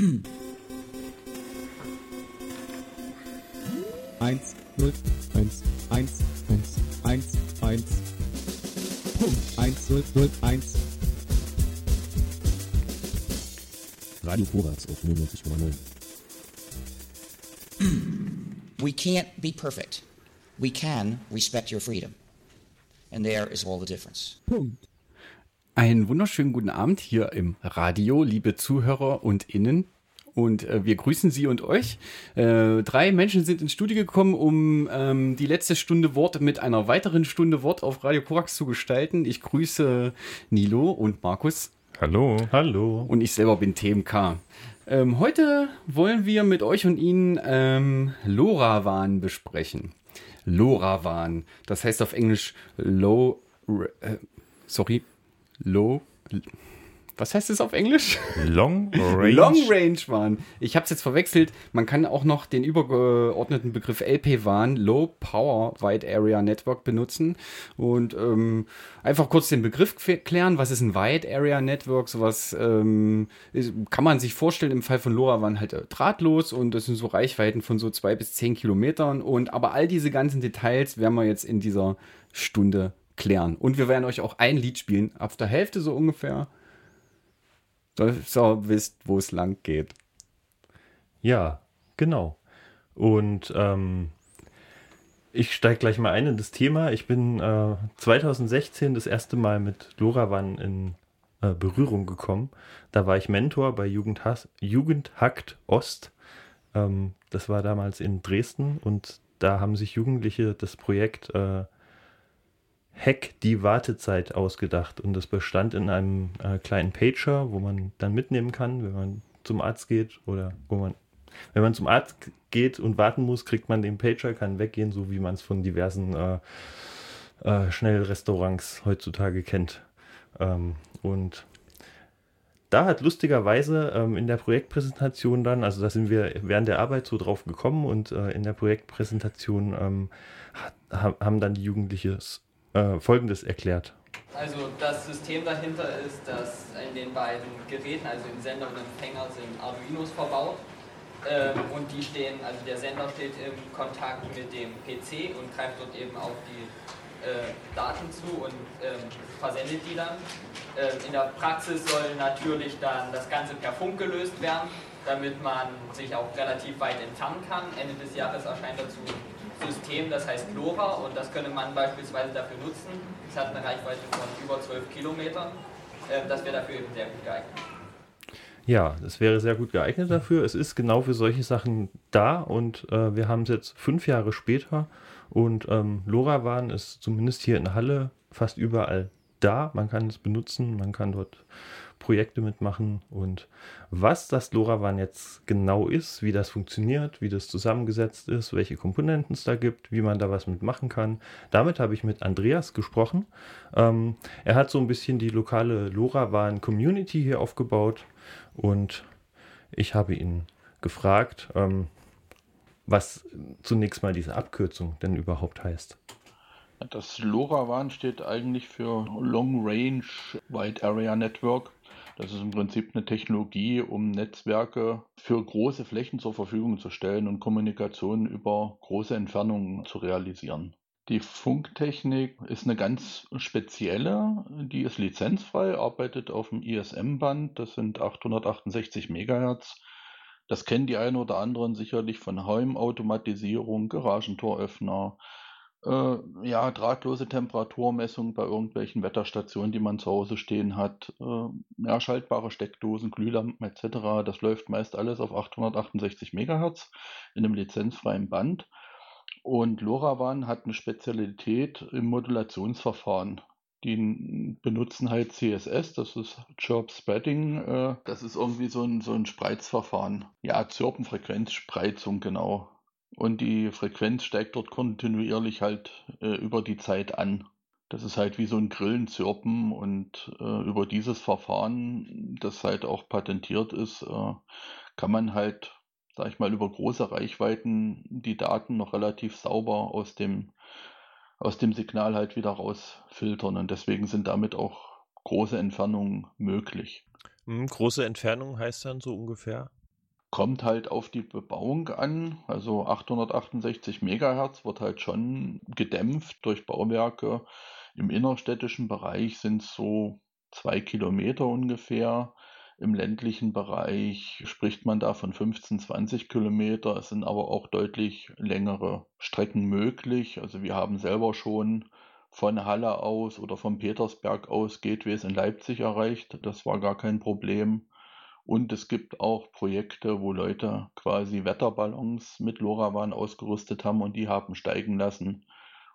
Eins, null, eins, eins, eins, eins, eins. Punkt. Eins, null, null, eins. Radio Korax auf 99,9. We can't be perfect. We can respect your freedom. And there is all the difference. Punkt. Einen wunderschönen guten Abend hier im Radio, liebe Zuhörer und Innen. Und äh, wir grüßen Sie und euch. Äh, drei Menschen sind ins Studio gekommen, um ähm, die letzte Stunde Wort mit einer weiteren Stunde Wort auf Radio Korax zu gestalten. Ich grüße Nilo und Markus. Hallo. Hallo. Und ich selber bin TMK. Ähm, heute wollen wir mit euch und Ihnen ähm, LoRaWAN besprechen. LoRaWAN, das heißt auf Englisch Low, äh, sorry, Low, was heißt es auf Englisch? Long Range. Long Range WAN. Ich habe es jetzt verwechselt. Man kann auch noch den übergeordneten Begriff LP-WAN, Low Power Wide Area Network, benutzen. Und ähm, einfach kurz den Begriff klären. Was ist ein Wide Area Network? Sowas ähm, ist, kann man sich vorstellen im Fall von LoRaWAN halt äh, drahtlos und das sind so Reichweiten von so zwei bis zehn Kilometern. Und aber all diese ganzen Details werden wir jetzt in dieser Stunde klären. Und wir werden euch auch ein Lied spielen, ab der Hälfte so ungefähr dass ihr wisst, wo es lang geht. Ja, genau. Und ähm, ich steige gleich mal ein in das Thema. Ich bin äh, 2016 das erste Mal mit LoRaWAN in äh, Berührung gekommen. Da war ich Mentor bei Jugendhass, Jugendhackt Ost. Ähm, das war damals in Dresden und da haben sich Jugendliche das Projekt äh, Hack die Wartezeit ausgedacht und das bestand in einem äh, kleinen Pager, wo man dann mitnehmen kann, wenn man zum Arzt geht oder wo man, wenn man zum Arzt geht und warten muss, kriegt man den Pager, kann weggehen, so wie man es von diversen äh, äh, Schnellrestaurants heutzutage kennt. Ähm, und da hat lustigerweise ähm, in der Projektpräsentation dann, also da sind wir während der Arbeit so drauf gekommen und äh, in der Projektpräsentation ähm, hat, haben dann die Jugendlichen äh, Folgendes erklärt. Also das System dahinter ist, dass in den beiden Geräten, also im Sender und Empfänger, sind Arduinos verbaut. Ähm, und die stehen, also der Sender steht im Kontakt mit dem PC und greift dort eben auch die äh, Daten zu und ähm, versendet die dann. Ähm, in der Praxis soll natürlich dann das Ganze per Funk gelöst werden, damit man sich auch relativ weit entfernen kann. Ende des Jahres erscheint dazu System, das heißt LoRa und das könnte man beispielsweise dafür nutzen. Es hat eine Reichweite von über 12 Kilometern. Ähm, das wäre dafür eben sehr gut geeignet. Ja, das wäre sehr gut geeignet dafür. Es ist genau für solche Sachen da und äh, wir haben es jetzt fünf Jahre später und ähm, LoRaWAN ist zumindest hier in Halle fast überall da. Man kann es benutzen, man kann dort Projekte mitmachen und was das LoRaWAN jetzt genau ist, wie das funktioniert, wie das zusammengesetzt ist, welche Komponenten es da gibt, wie man da was mitmachen kann. Damit habe ich mit Andreas gesprochen. Ähm, er hat so ein bisschen die lokale LoRaWAN-Community hier aufgebaut und ich habe ihn gefragt, ähm, was zunächst mal diese Abkürzung denn überhaupt heißt. Das LoRaWAN steht eigentlich für Long Range Wide Area Network. Das ist im Prinzip eine Technologie, um Netzwerke für große Flächen zur Verfügung zu stellen und Kommunikation über große Entfernungen zu realisieren. Die Funktechnik ist eine ganz spezielle, die ist lizenzfrei, arbeitet auf dem ISM-Band, das sind 868 Megahertz. Das kennen die einen oder anderen sicherlich von Heimautomatisierung, Garagentoröffner, äh, ja, drahtlose Temperaturmessung bei irgendwelchen Wetterstationen, die man zu Hause stehen hat, äh, ja, schaltbare Steckdosen, Glühlampen etc. Das läuft meist alles auf 868 Megahertz in einem lizenzfreien Band. Und LoRaWAN hat eine Spezialität im Modulationsverfahren. Die benutzen halt CSS, das ist Chirp Spreading, äh, das ist irgendwie so ein, so ein Spreizverfahren. Ja, Zirpenfrequenzspreizung, genau. Und die Frequenz steigt dort kontinuierlich halt äh, über die Zeit an. Das ist halt wie so ein Grillenzirpen und äh, über dieses Verfahren, das halt auch patentiert ist, äh, kann man halt, sag ich mal, über große Reichweiten die Daten noch relativ sauber aus dem, aus dem Signal halt wieder rausfiltern. Und deswegen sind damit auch große Entfernungen möglich. Hm, große Entfernung heißt dann so ungefähr? Kommt halt auf die Bebauung an. Also 868 Megahertz wird halt schon gedämpft durch Bauwerke. Im innerstädtischen Bereich sind es so zwei Kilometer ungefähr. Im ländlichen Bereich spricht man da von 15, 20 Kilometer. Es sind aber auch deutlich längere Strecken möglich. Also wir haben selber schon von Halle aus oder vom Petersberg aus Gateways in Leipzig erreicht. Das war gar kein Problem. Und es gibt auch Projekte, wo Leute quasi Wetterballons mit LoRaWAN ausgerüstet haben und die haben steigen lassen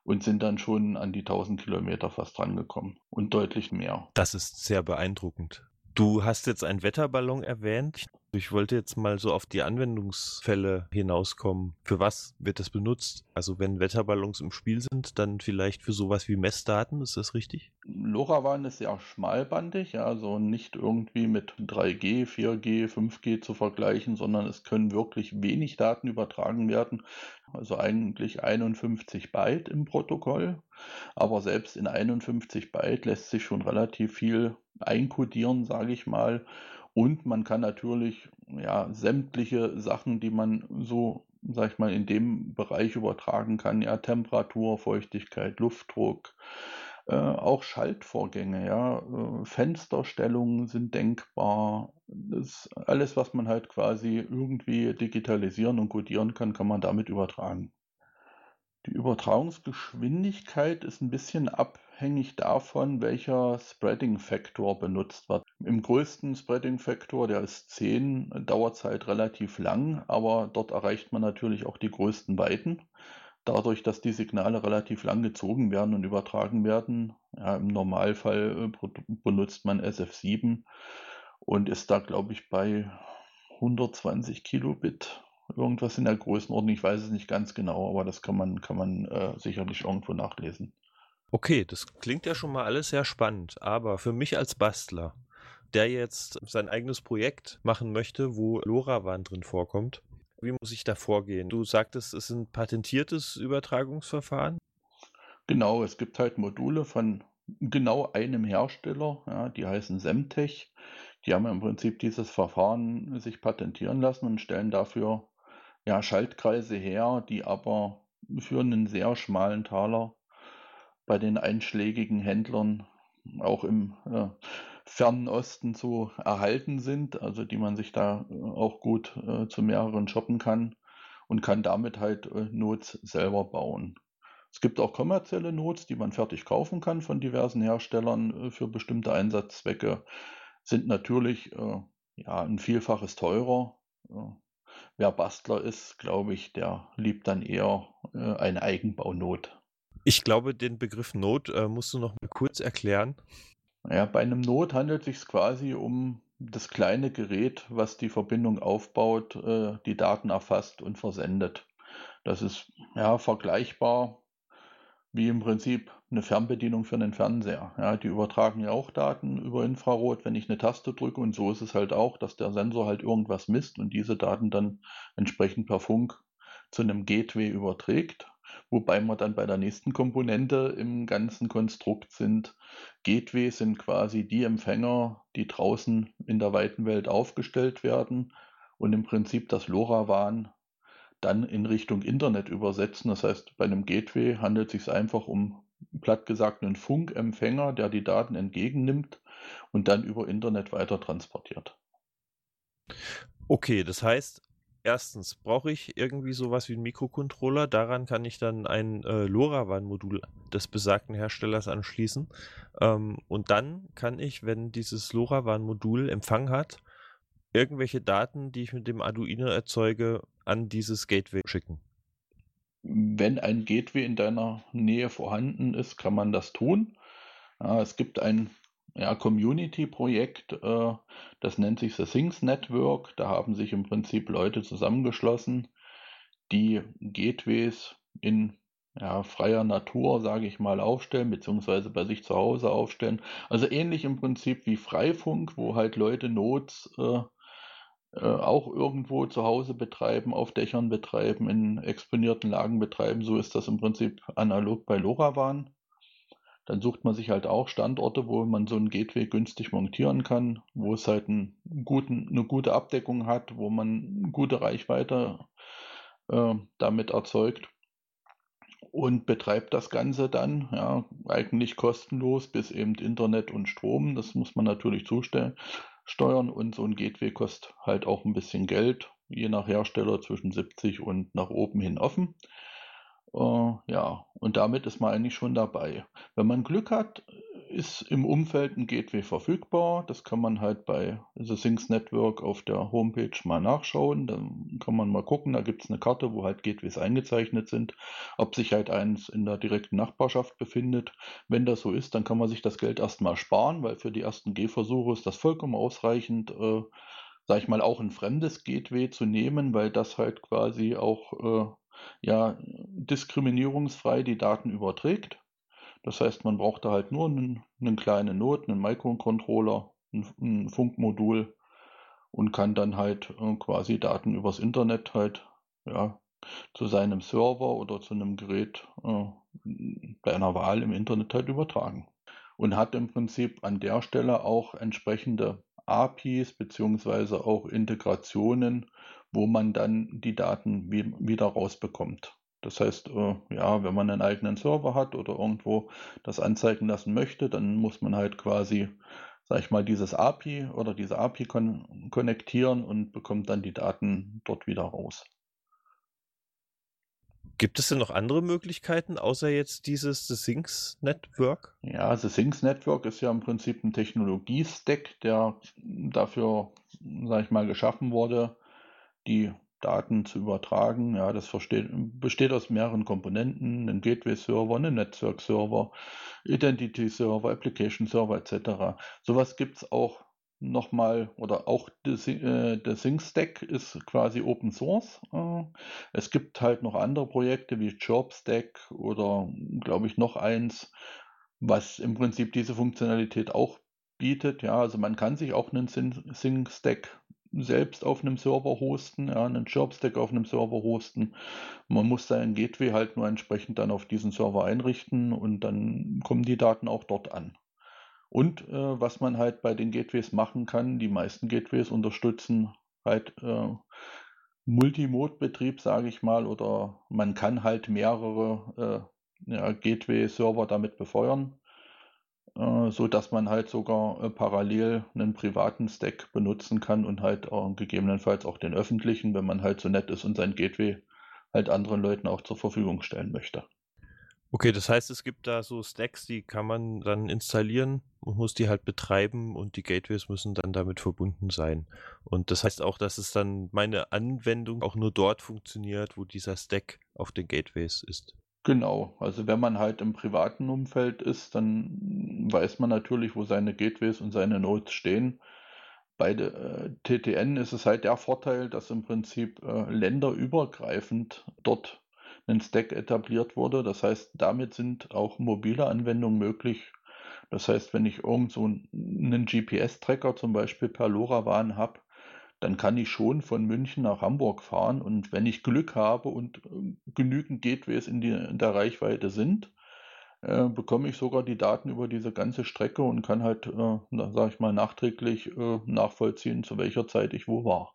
und sind dann schon an die 1000 Kilometer fast rangekommen und deutlich mehr. Das ist sehr beeindruckend. Du hast jetzt einen Wetterballon erwähnt. Ich wollte jetzt mal so auf die Anwendungsfälle hinauskommen. Für was wird das benutzt? Also wenn Wetterballons im Spiel sind, dann vielleicht für sowas wie Messdaten, ist das richtig? LoRaWAN ist sehr schmalbandig, also nicht irgendwie mit 3G, 4G, 5G zu vergleichen, sondern es können wirklich wenig Daten übertragen werden. Also eigentlich 51 Byte im Protokoll. Aber selbst in 51 Byte lässt sich schon relativ viel einkodieren, sage ich mal. Und man kann natürlich ja, sämtliche Sachen, die man so, sag ich mal, in dem Bereich übertragen kann, ja, Temperatur, Feuchtigkeit, Luftdruck, äh, auch Schaltvorgänge, ja, äh, Fensterstellungen sind denkbar. Das, alles, was man halt quasi irgendwie digitalisieren und codieren kann, kann man damit übertragen. Die Übertragungsgeschwindigkeit ist ein bisschen abhängig davon, welcher Spreading-Faktor benutzt wird. Im größten Spreading-Faktor, der ist 10, dauert halt relativ lang, aber dort erreicht man natürlich auch die größten Weiten. Dadurch, dass die Signale relativ lang gezogen werden und übertragen werden, ja, im Normalfall äh, benutzt man SF7 und ist da, glaube ich, bei 120 Kilobit Irgendwas in der Größenordnung, ich weiß es nicht ganz genau, aber das kann man, kann man äh, sicherlich irgendwo nachlesen. Okay, das klingt ja schon mal alles sehr spannend, aber für mich als Bastler, der jetzt sein eigenes Projekt machen möchte, wo LoRaWAN drin vorkommt, wie muss ich da vorgehen? Du sagtest, es ist ein patentiertes Übertragungsverfahren? Genau, es gibt halt Module von genau einem Hersteller, ja, die heißen Semtech. Die haben im Prinzip dieses Verfahren sich patentieren lassen und stellen dafür ja, Schaltkreise her, die aber für einen sehr schmalen Taler bei den einschlägigen Händlern auch im äh, fernen Osten zu erhalten sind, also die man sich da äh, auch gut äh, zu mehreren shoppen kann und kann damit halt äh, Nodes selber bauen. Es gibt auch kommerzielle Nodes, die man fertig kaufen kann von diversen Herstellern äh, für bestimmte Einsatzzwecke, sind natürlich äh, ja, ein Vielfaches teurer wer Bastler ist, glaube ich, der liebt dann eher äh, eine Eigenbaunot. Ich glaube, den Begriff Not äh, musst du noch mal kurz erklären. Ja, bei einem Not handelt es sich quasi um das kleine Gerät, was die Verbindung aufbaut, äh, die Daten erfasst und versendet. Das ist ja vergleichbar wie im Prinzip eine Fernbedienung für einen Fernseher. Ja, die übertragen ja auch Daten über Infrarot, wenn ich eine Taste drücke und so ist es halt auch, dass der Sensor halt irgendwas misst und diese Daten dann entsprechend per Funk zu einem Gateway überträgt. Wobei wir dann bei der nächsten Komponente im ganzen Konstrukt sind. Gateways sind quasi die Empfänger, die draußen in der weiten Welt aufgestellt werden und im Prinzip das LoRaWAN dann in Richtung Internet übersetzen. Das heißt, bei einem Gateway handelt es sich einfach um platt gesagt einen Funkempfänger, der die Daten entgegennimmt und dann über Internet weiter transportiert. Okay, das heißt, erstens brauche ich irgendwie sowas wie einen Mikrocontroller. Daran kann ich dann ein äh, LoRaWAN-Modul des besagten Herstellers anschließen. Ähm, und dann kann ich, wenn dieses LoRaWAN-Modul Empfang hat, irgendwelche Daten, die ich mit dem Arduino erzeuge, an dieses Gateway schicken? Wenn ein Gateway in deiner Nähe vorhanden ist, kann man das tun. es gibt ein ja, Community-Projekt, äh, das nennt sich The Things Network. Da haben sich im Prinzip Leute zusammengeschlossen, die Gateways in ja, freier Natur, sage ich mal, aufstellen, beziehungsweise bei sich zu Hause aufstellen. Also ähnlich im Prinzip wie Freifunk, wo halt Leute Notes äh, auch irgendwo zu Hause betreiben, auf Dächern betreiben, in exponierten Lagen betreiben. So ist das im Prinzip analog bei LoRaWAN. dann sucht man sich halt auch Standorte, wo man so ein Gateway günstig montieren kann, wo es halt einen guten, eine gute Abdeckung hat, wo man gute Reichweite äh, damit erzeugt und betreibt das Ganze dann, ja, eigentlich kostenlos bis eben Internet und Strom. Das muss man natürlich zustellen, steuern und so ein Gateway kostet halt auch ein bisschen Geld, je nach Hersteller zwischen 70 und nach oben hin offen. Äh, ja, und damit ist man eigentlich schon dabei. Wenn man Glück hat, ist im Umfeld ein Gateway verfügbar. Das kann man halt bei The Things Network auf der Homepage mal nachschauen. Dann kann man mal gucken, da gibt es eine Karte, wo halt Gateways eingezeichnet sind, ob sich halt eins in der direkten Nachbarschaft befindet. Wenn das so ist, dann kann man sich das Geld erstmal sparen, weil für die ersten Gehversuche ist das vollkommen ausreichend. Äh, sag ich mal, auch ein fremdes Gateway zu nehmen, weil das halt quasi auch äh, ja, diskriminierungsfrei die Daten überträgt. Das heißt, man braucht da halt nur einen, einen kleinen Node, einen Microcontroller, ein, ein, Funkmodul und kann dann halt äh, quasi Daten übers Internet halt ja, zu seinem Server oder zu einem Gerät äh, bei einer Wahl im Internet halt übertragen. Und hat im Prinzip an der Stelle auch entsprechende APIs beziehungsweise auch Integrationen, wo man dann die Daten wieder rausbekommt. Das heißt, äh, ja, wenn man einen eigenen Server hat oder irgendwo das anzeigen lassen möchte, dann muss man halt quasi, sag ich mal, dieses API oder diese API kon konnektieren und bekommt dann die Daten dort wieder raus. Gibt es denn noch andere Möglichkeiten, außer jetzt dieses The Things Network? Ja, The Things Network ist ja im Prinzip ein Technologie-Stack, der dafür, sag ich mal, geschaffen wurde, die Daten zu übertragen. Ja, das versteht, besteht aus mehreren Komponenten, einem Gateway-Server, einem Netzwerk-Server, Identity-Server, Application-Server etc. Sowas gibt es auch nochmal, oder auch der Sync-Stack ist quasi Open Source. Äh, es gibt halt noch andere Projekte wie JobStack oder, glaube ich, noch eins, was im Prinzip diese Funktionalität auch bietet. Ja, also man kann sich auch einen Sync-Stack selbst auf einem Server hosten, ja, einen Jobstack auf einem Server hosten. Man muss sein Gateway halt nur entsprechend dann auf diesen Server einrichten und dann kommen die Daten auch dort an. Und äh, was man halt bei den Gateways machen kann, die meisten Gateways unterstützen halt äh, Multimode-Betrieb, sage ich mal, oder man kann halt mehrere äh, ja, Gateway-Server damit befeuern. Äh, so dass man halt sogar äh, parallel einen privaten Stack benutzen kann und halt gegebenenfalls auch den öffentlichen, wenn man halt so nett ist und sein Gateway halt anderen Leuten auch zur Verfügung stellen möchte. Okay, das heißt, es gibt da so Stacks, die kann man dann installieren und muss die halt betreiben und die Gateways müssen dann damit verbunden sein. Und das heißt auch, dass es dann meine Anwendung auch nur dort funktioniert, wo dieser Stack auf den Gateways ist. Genau, also wenn man halt im privaten Umfeld ist, dann weiß man natürlich, wo seine Gateways und seine Nodes stehen. Bei der äh, TTN ist es halt der Vorteil, dass im Prinzip äh, länderübergreifend dort ein Stack etabliert wurde. Das heißt, damit sind auch mobile Anwendungen möglich. Das heißt, wenn ich irgend so einen GPS-Tracker zum Beispiel per LoRaWAN habe, dann kann ich schon von München nach Hamburg fahren und wenn ich Glück habe und äh, genügend Gateways in, die, in der Reichweite sind, äh, bekomme ich sogar die Daten über diese ganze Strecke und kann halt, äh, sage ich mal, nachträglich äh, nachvollziehen, zu welcher Zeit ich wo war.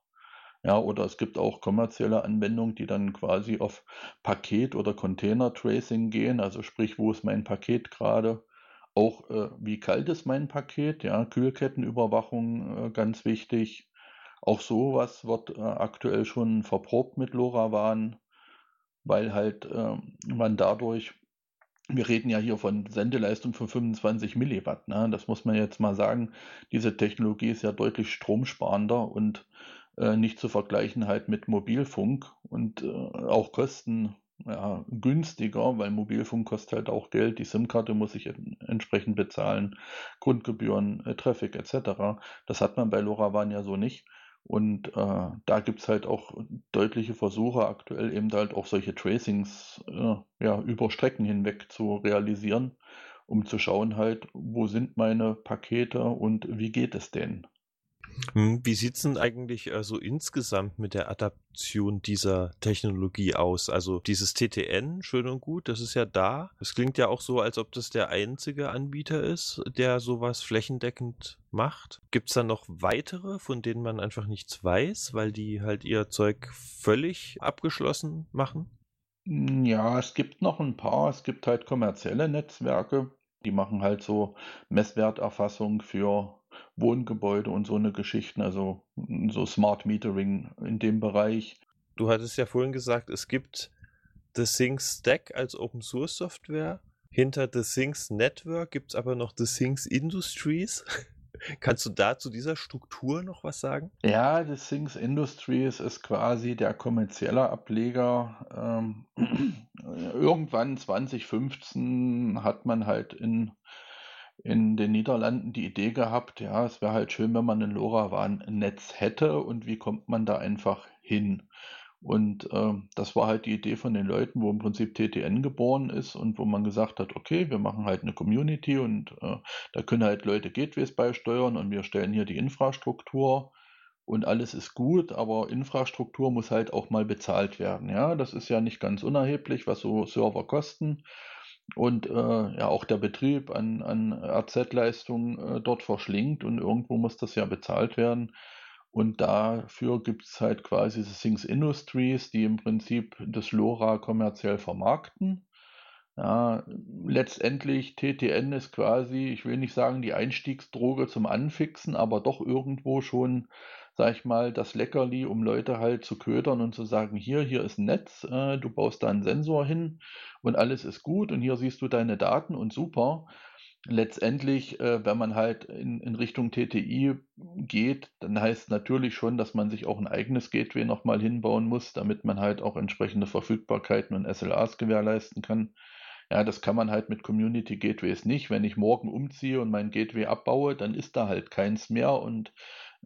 Ja, oder es gibt auch kommerzielle Anwendungen, die dann quasi auf Paket- oder Container-Tracing gehen, also sprich, wo ist mein Paket gerade, auch äh, wie kalt ist mein Paket, ja, Kühlkettenüberwachung äh, ganz wichtig, auch sowas wird äh, aktuell schon verprobt mit LoRaWAN, weil halt äh, man dadurch, wir reden ja hier von Sendeleistung von 25 Milliwatt, ne? das muss man jetzt mal sagen, diese Technologie ist ja deutlich stromsparender und äh, nicht zu vergleichen halt mit Mobilfunk und äh, auch Kosten ja, günstiger, weil Mobilfunk kostet halt auch Geld, die SIM-Karte muss ich entsprechend bezahlen, Grundgebühren, äh, Traffic etc. Das hat man bei LoRaWAN ja so nicht. Und äh, da gibt es halt auch deutliche Versuche, aktuell eben halt auch solche Tracings äh, ja, über Strecken hinweg zu realisieren, um zu schauen halt, wo sind meine Pakete und wie geht es denen. Hm, Wie sieht's denn eigentlich äh, so insgesamt mit der Adaption dieser Technologie aus? Also dieses TTN, schön und gut, das ist ja da. Es klingt ja auch so, als ob das der einzige Anbieter ist, der sowas flächendeckend macht. Gibt's da noch weitere, von denen man einfach nichts weiß, weil die halt ihr Zeug völlig abgeschlossen machen? Ja, es gibt noch ein paar. Es gibt halt kommerzielle Netzwerke, die machen halt so Messwerterfassung für Wohngebäude und so eine Geschichten, also so Smart Metering in dem Bereich. Du hattest ja vorhin gesagt, es gibt The Things Stack als Open Source Software. Hinter The Things Network gibt es aber noch The Things Industries. Kannst du da zu dieser Struktur noch was sagen? Ja, The Things Industries ist quasi der kommerzielle Ableger. Ähm, irgendwann 2015 hat man halt in, in den Niederlanden die Idee gehabt, ja, es wäre halt schön, wenn man ein LoRaWAN-Netz hätte und wie kommt man da einfach hin? Und ähm, das war halt die Idee von den Leuten, wo im Prinzip TTN geboren ist und wo man gesagt hat, okay, wir machen halt eine Community und äh, da können halt Leute Gateways beisteuern und wir stellen hier die Infrastruktur und alles ist gut, aber Infrastruktur muss halt auch mal bezahlt werden. Ja, das ist ja nicht ganz unerheblich, was so Server kosten. Und äh, ja, auch der Betrieb an, an RZ-Leistungen äh, dort verschlingt und irgendwo muss das ja bezahlt werden. Und dafür gibt es halt quasi Things Industries, die im Prinzip das LoRa kommerziell vermarkten. Ja, letztendlich TTN ist quasi, ich will nicht sagen die Einstiegsdroge zum Anfixen, aber doch irgendwo schon, sag ich mal, das Leckerli, um Leute halt zu ködern und zu sagen, hier, hier ist ein Netz, äh, du baust da einen Sensor hin und alles ist gut und hier siehst du deine Daten und super letztendlich, äh, wenn man halt in, in Richtung TTI geht, dann heißt natürlich schon, dass man sich auch ein eigenes Gateway nochmal hinbauen muss, damit man halt auch entsprechende Verfügbarkeiten und SLAs gewährleisten kann. Ja, das kann man halt mit Community Gateways nicht. Wenn ich morgen umziehe und mein Gateway abbaue, dann ist da halt keins mehr. Und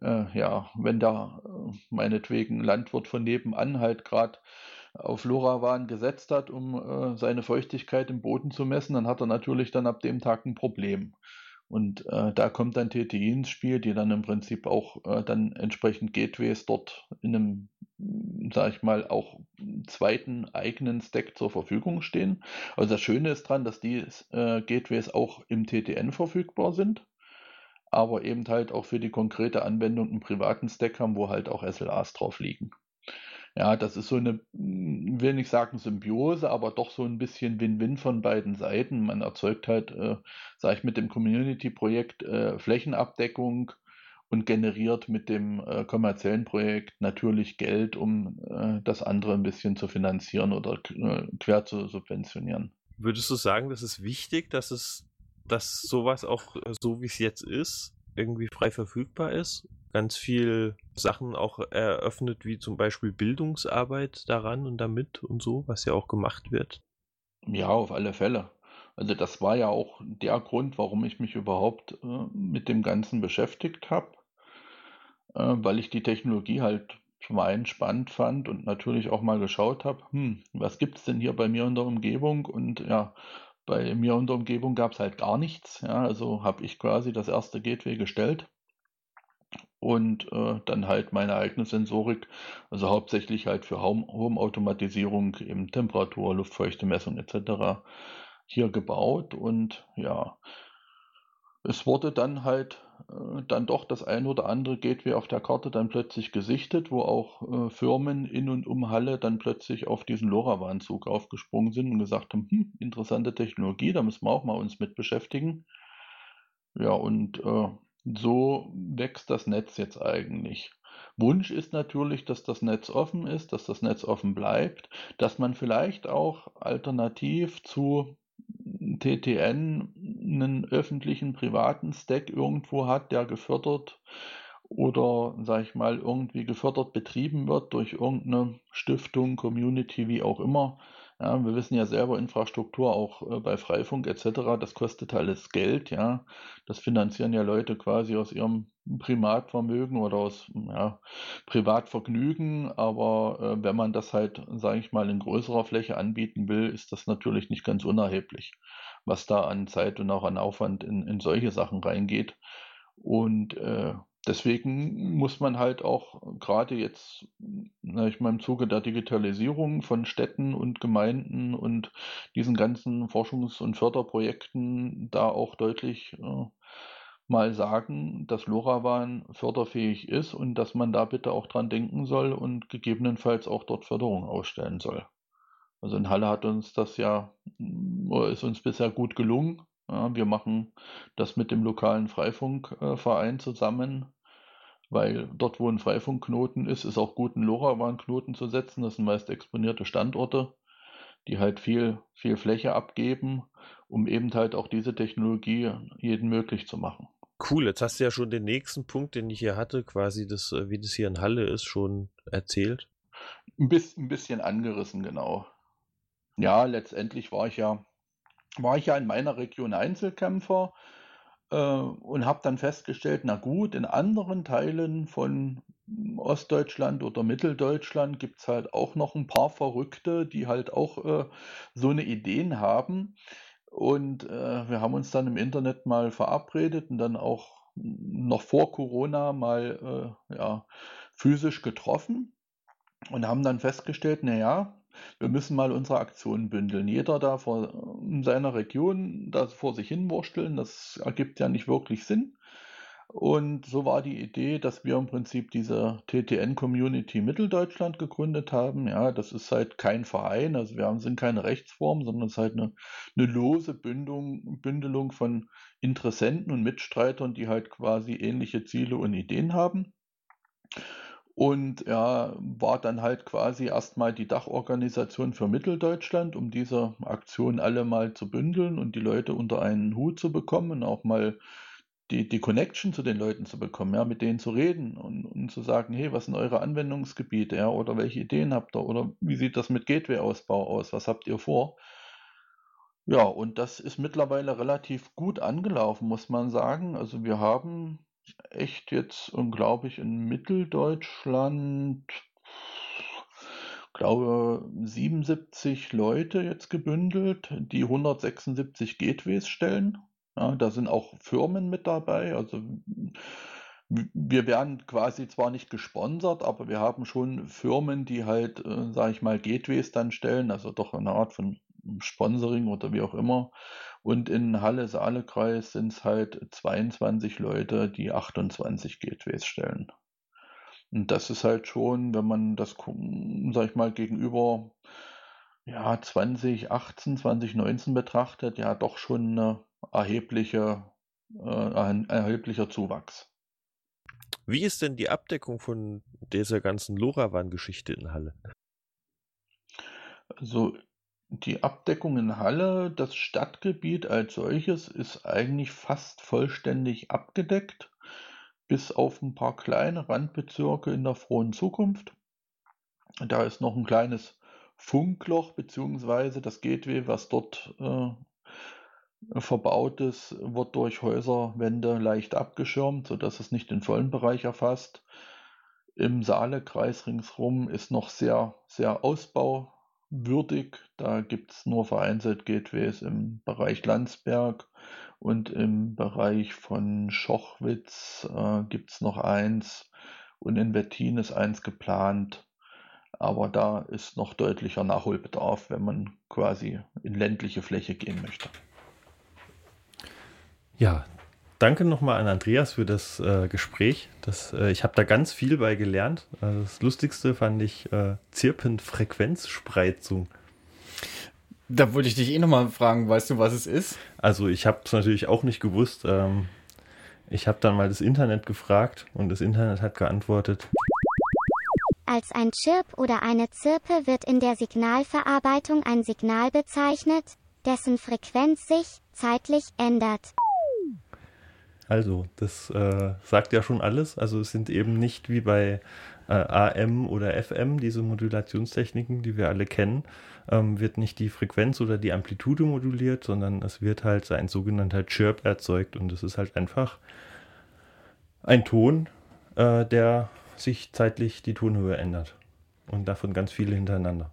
äh, ja, wenn da äh, meinetwegen Landwirt von nebenan halt gerade auf LoRaWAN gesetzt hat, um äh, seine Feuchtigkeit im Boden zu messen, dann hat er natürlich dann ab dem Tag ein Problem. Und äh, da kommt dann TTI ins Spiel, die dann im Prinzip auch äh, dann entsprechend Gateways dort in einem, sag ich mal, auch zweiten eigenen Stack zur Verfügung stehen. Also das Schöne ist dran, dass die äh, Gateways auch im TTN verfügbar sind, aber eben halt auch für die konkrete Anwendung einen privaten Stack haben, wo halt auch SLAs drauf liegen. Ja, das ist so eine, hm, will nicht sagen Symbiose, aber doch so ein bisschen Win-Win von beiden Seiten. Man erzeugt halt, äh, sage ich, mit dem Community-Projekt äh, Flächenabdeckung und generiert mit dem äh, kommerziellen Projekt natürlich Geld, um äh, das andere ein bisschen zu finanzieren oder äh, quer zu subventionieren. Würdest du sagen, das ist wichtig, dass es, dass sowas auch äh, so wie es jetzt ist, irgendwie frei verfügbar ist? ganz viel Sachen auch eröffnet, wie zum Beispiel Bildungsarbeit daran und damit und so, was ja auch gemacht wird. Ja, auf alle Fälle. Also das war ja auch der Grund, warum ich mich überhaupt äh, mit dem Ganzen beschäftigt habe, äh, weil ich die Technologie halt zum einen spannend fand und natürlich auch mal geschaut habe, hm, was gibt es denn hier bei mir in der Umgebung? Und ja, bei mir in der Umgebung gab es halt gar nichts. Ja, also habe ich quasi das erste Gateway gestellt und äh, dann halt meine eigene Sensorik, also hauptsächlich halt für Home-Automatisierung, eben Temperatur, Luftfeuchtemessung etc. hier gebaut und ja, es wurde dann halt äh, dann doch das ein oder andere Gateway auf der Karte dann plötzlich gesichtet, wo auch äh, Firmen in und um Halle dann plötzlich auf diesen LoRaWAN-Zug aufgesprungen sind und gesagt haben, hm, interessante Technologie, da müssen wir auch mal uns mit beschäftigen. Ja, und äh, so wächst das Netz jetzt eigentlich. Wunsch ist natürlich, dass das Netz offen ist, dass das Netz offen bleibt, dass man vielleicht auch alternativ zu TTN einen öffentlichen privaten Stack irgendwo hat, der gefördert oder, sag ich mal, irgendwie gefördert betrieben wird durch irgendeine Stiftung, Community, wie auch immer, ja, wir wissen ja selber, Infrastruktur auch äh, bei Freifunk etc., das kostet alles Geld, ja. Das finanzieren ja Leute quasi aus ihrem Privatvermögen oder aus ja, Privatvergnügen, aber äh, wenn man das halt, sage ich mal, in größerer Fläche anbieten will, ist das natürlich nicht ganz unerheblich, was da an Zeit und auch an Aufwand in, in solche Sachen reingeht. Und äh, deswegen muss man halt auch gerade jetzt, na, ich meine, im Zuge der Digitalisierung von Städten und Gemeinden und diesen ganzen Forschungs- und Förderprojekten da auch deutlich äh, mal sagen, dass LoRaWAN förderfähig ist und dass man da bitte auch dran denken soll und gegebenenfalls auch dort Förderung ausstellen soll. Also in Halle hat uns das ja, ist uns bisher gut gelungen. Ja, wir machen das mit dem lokalen Freifunkverein zusammen, weil dort, wo ein Freifunkknoten ist, ist auch gut, einen LoRaWAN-Knoten zu setzen. Das sind meist exponierte Standorte, die halt viel, viel Fläche abgeben, um eben halt auch diese Technologie jeden möglich zu machen. Cool, jetzt hast du ja schon den nächsten Punkt, den ich hier hatte, quasi das, äh, wie das hier in Halle ist, schon erzählt. Ein bisschen, angerissen, genau. Ja, letztendlich war ich ja, war ich ja in meiner Region Einzelkämpfer und habe dann festgestellt, na gut, in anderen Teilen von Ostdeutschland oder Mitteldeutschland gibt es halt auch noch ein paar Verrückte, die halt auch äh, so eine Ideen haben. Und äh, wir haben uns dann im Internet mal verabredet und dann auch noch vor Corona mal äh, ja, physisch getroffen und haben dann festgestellt, naja, wir müssen mal unsere Aktionen bündeln. Jeder da vor, in seiner Region das vor sich hin wursteln, das ergibt ja nicht wirklich Sinn. Und so war die Idee, dass wir im Prinzip diese TTN-Community Mitteldeutschland gegründet haben. Ja, das ist halt kein Verein, also wir haben, sind keine Rechtsform, sondern es ist halt eine, eine lose Bündung, Bündelung von Interessenten und Mitstreitern, die halt quasi ähnliche Ziele und Ideen haben. Und er war dann halt quasi erstmal die Dachorganisation für Mitteldeutschland, um diese Aktion alle mal zu bündeln und die Leute unter einen Hut zu bekommen und auch mal die, die Connection zu den Leuten zu bekommen, ja, mit denen zu reden und, und zu sagen, hey, was sind eure Anwendungsgebiete, ja, oder welche Ideen habt ihr, oder wie sieht das mit Gateway-Ausbau aus, was habt ihr vor? Ja, und das ist mittlerweile relativ gut angelaufen, muss man sagen. Also wir haben echt jetzt, glaube ich, in Mitteldeutschland, glaube 77 Leute jetzt gebündelt, die 176 Gateways stellen. Ja, da sind auch Firmen mit dabei. Also wir werden quasi zwar nicht gesponsert, aber wir haben schon Firmen, die halt, äh, sage ich mal, Gateways dann stellen, also doch eine Art von Sponsoring oder wie auch immer. Und in Halle-Saale-Kreis sind es halt 22 Leute, die 28 Gateways stellen. Und das ist halt schon, wenn man das, sag ich mal, gegenüber ja, 2018, 2019 betrachtet, ja doch schon eine erhebliche, äh, ein erheblicher Zuwachs. Wie ist denn die Abdeckung von dieser ganzen LoRaWAN-Geschichte in Halle? Also die Abdeckung in Halle, das Stadtgebiet als solches ist eigentlich fast vollständig abgedeckt, bis auf ein paar kleine Randbezirke in der frohen Zukunft. Da ist noch ein kleines Funkloch beziehungsweise das Gateway, was dort äh, verbaut ist, wird durch Häuserwände leicht abgeschirmt, sodass es nicht den vollen Bereich erfasst. Im Saalekreis ringsherum ist noch sehr, sehr ausbauwürdig. Da gibt es nur vereinzelt Gateways im Bereich Landsberg und im Bereich von Schochwitz äh, gibt es noch eins und in Wettin ist eins geplant. Aber da ist noch deutlicher Nachholbedarf, wenn man quasi in ländliche Fläche gehen möchte. Ja, danke nochmal an Andreas für das äh, Gespräch. Das, äh, ich habe da ganz viel bei gelernt. Äh, das Lustigste fand ich äh, Zirpenfrequenzspreizung. Da wollte ich dich eh nochmal fragen, weißt du, was es ist? Also ich habe es natürlich auch nicht gewusst. Ähm, ich habe dann mal das Internet gefragt und das Internet hat geantwortet. Als ein Chirp oder eine Zirpe wird in der Signalverarbeitung ein Signal bezeichnet, dessen Frequenz sich zeitlich ändert. Also, das äh, sagt ja schon alles. Also es sind eben nicht wie bei äh, AM oder FM, diese Modulationstechniken, die wir alle kennen, ähm, wird nicht die Frequenz oder die Amplitude moduliert, sondern es wird halt ein sogenannter Chirp erzeugt und es ist halt einfach ein Ton, äh, der sich zeitlich die Tonhöhe ändert. Und davon ganz viele hintereinander.